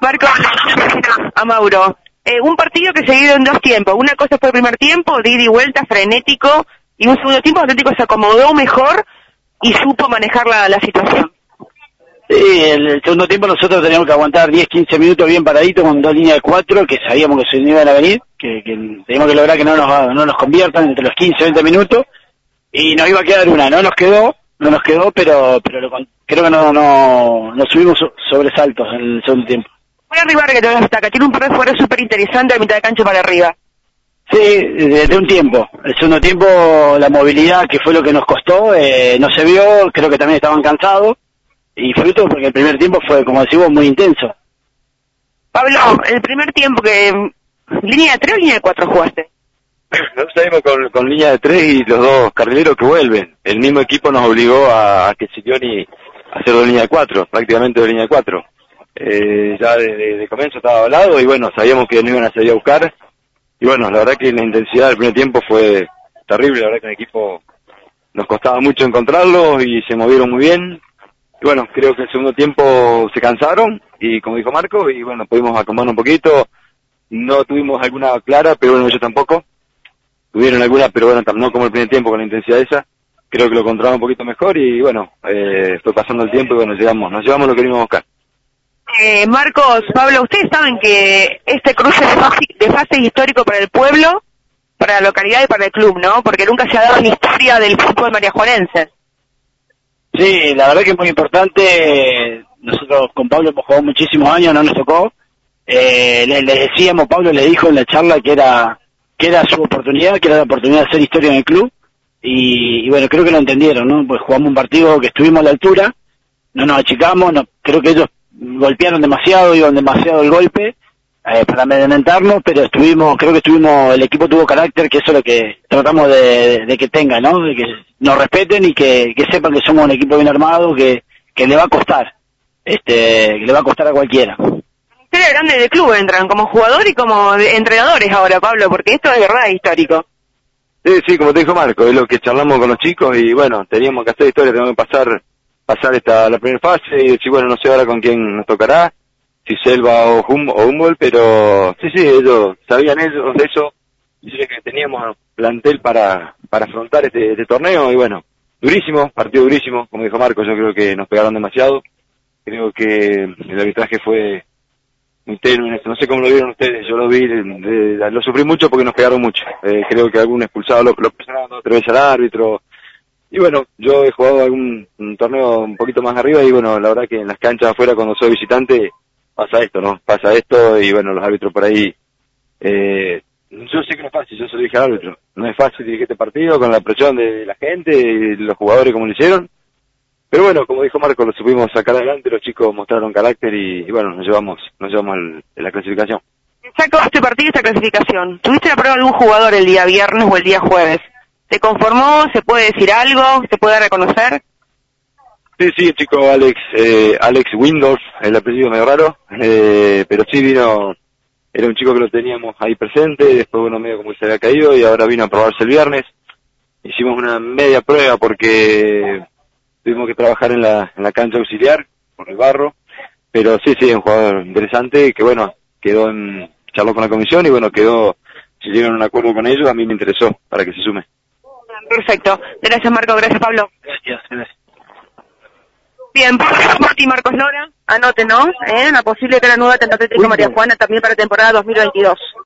Marco, a Mauro. Eh, un partido que se dio en dos tiempos. Una cosa fue el primer tiempo, de y vuelta, frenético, y un segundo tiempo Atlético se acomodó mejor y supo manejar la, situación. Sí, el, segundo tiempo nosotros teníamos que aguantar 10, 15 minutos bien paraditos con dos líneas de cuatro que sabíamos que se iban a venir, que, que teníamos que lograr que no nos, no nos conviertan entre los 15 20 minutos y nos iba a quedar una, no nos quedó, no nos quedó, pero pero lo, creo que no, no, no subimos sobresaltos en el segundo tiempo. Voy a arribar que te destaca, tiene un par de jugadores súper interesantes de mitad de cancha para arriba. Sí, desde un tiempo. El segundo tiempo la movilidad, que fue lo que nos costó, eh, no se vio, creo que también estaban cansados y fruto porque el primer tiempo fue, como decimos, muy intenso. Pablo, el primer tiempo que... ¿Línea de tres o línea de cuatro jugaste? Nosotros salimos con, con línea de tres y los dos carrileros que vuelven. El mismo equipo nos obligó a, a que Silioni hacer dos línea de cuatro, prácticamente dos línea de cuatro. Eh, ya de, de, comienzo estaba hablado y bueno, sabíamos que no iban a salir a buscar. Y bueno, la verdad que la intensidad del primer tiempo fue terrible, la verdad que el equipo nos costaba mucho encontrarlo y se movieron muy bien. Y bueno, creo que el segundo tiempo se cansaron y como dijo Marco, y bueno, pudimos acomodar un poquito. No tuvimos alguna clara, pero bueno, ellos tampoco. Tuvieron alguna, pero bueno, no como el primer tiempo con la intensidad esa. Creo que lo controlamos un poquito mejor y bueno, eh, fue pasando el tiempo y bueno, llegamos, nos llevamos lo que queríamos buscar. Eh, Marcos, Pablo, ustedes saben que este cruce de fase, histórico para el pueblo, para la localidad y para el club, ¿no? Porque nunca se ha dado en la historia del fútbol mariajuanense. Sí, la verdad que es muy importante. Nosotros con Pablo hemos jugado muchísimos años, no nos tocó. Eh, le, decíamos, Pablo le dijo en la charla que era que era su oportunidad, que era la oportunidad de hacer historia en el club. Y, y bueno, creo que lo entendieron, ¿no? Pues jugamos un partido que estuvimos a la altura, no nos achicamos, no, creo que ellos golpearon demasiado, iban demasiado el golpe eh, para amedrentarnos, pero estuvimos, creo que estuvimos, el equipo tuvo carácter, que eso es lo que tratamos de, de que tenga, ¿no? De que nos respeten y que, que sepan que somos un equipo bien armado, que, que le va a costar, este, que le va a costar a cualquiera. Historia grande del club entran, como jugador y como entrenadores ahora, Pablo, porque esto es verdad histórico. Sí, sí, como te dijo Marco, es lo que charlamos con los chicos y bueno, teníamos que hacer historia, teníamos que pasar pasar esta la primera fase y decir, bueno, no sé ahora con quién nos tocará, si Selva o, hum, o Humboldt, pero sí, sí, ellos sabían ellos de eso, decirles que teníamos plantel para, para afrontar este, este torneo y bueno, durísimo, partido durísimo, como dijo Marco, yo creo que nos pegaron demasiado, creo que el arbitraje fue muy tenue, no sé cómo lo vieron ustedes, yo lo vi, de, lo sufrí mucho porque nos pegaron mucho, eh, creo que algún expulsado lo, lo presionaron tres veces al árbitro, y bueno, yo he jugado algún torneo un poquito más arriba y bueno, la verdad que en las canchas afuera cuando soy visitante pasa esto, ¿no? Pasa esto y bueno, los árbitros por ahí, eh, yo sé que no es fácil, yo se lo dije árbitro, no es fácil dirigir este partido con la presión de la gente y los jugadores como lo hicieron, pero bueno, como dijo Marco, lo supimos sacar adelante, los chicos mostraron carácter y, bueno, nos llevamos, nos llevamos el, la clasificación. Sacó este partido esta clasificación. ¿Tuviste la prueba algún jugador el día viernes o el día jueves? ¿Se conformó? ¿Se puede decir algo? ¿Se puede reconocer? Sí, sí, chico Alex, eh, Alex Windows, el apellido medio raro, eh, pero sí vino, era un chico que lo teníamos ahí presente, después bueno, medio como se había caído y ahora vino a probarse el viernes. Hicimos una media prueba porque tuvimos que trabajar en la, en la cancha auxiliar, por el barro, pero sí, sí, un jugador interesante que bueno, quedó en, charló con la comisión y bueno, quedó, si llegaron a un acuerdo con ellos, a mí me interesó para que se sume. Perfecto. Gracias, Marco. Gracias, Pablo. Gracias, gracias. Bien, Martín Marcos Lora, anoten, ¿no? ¿Eh? La posible que la nueva Atlético María Juana también para temporada 2022.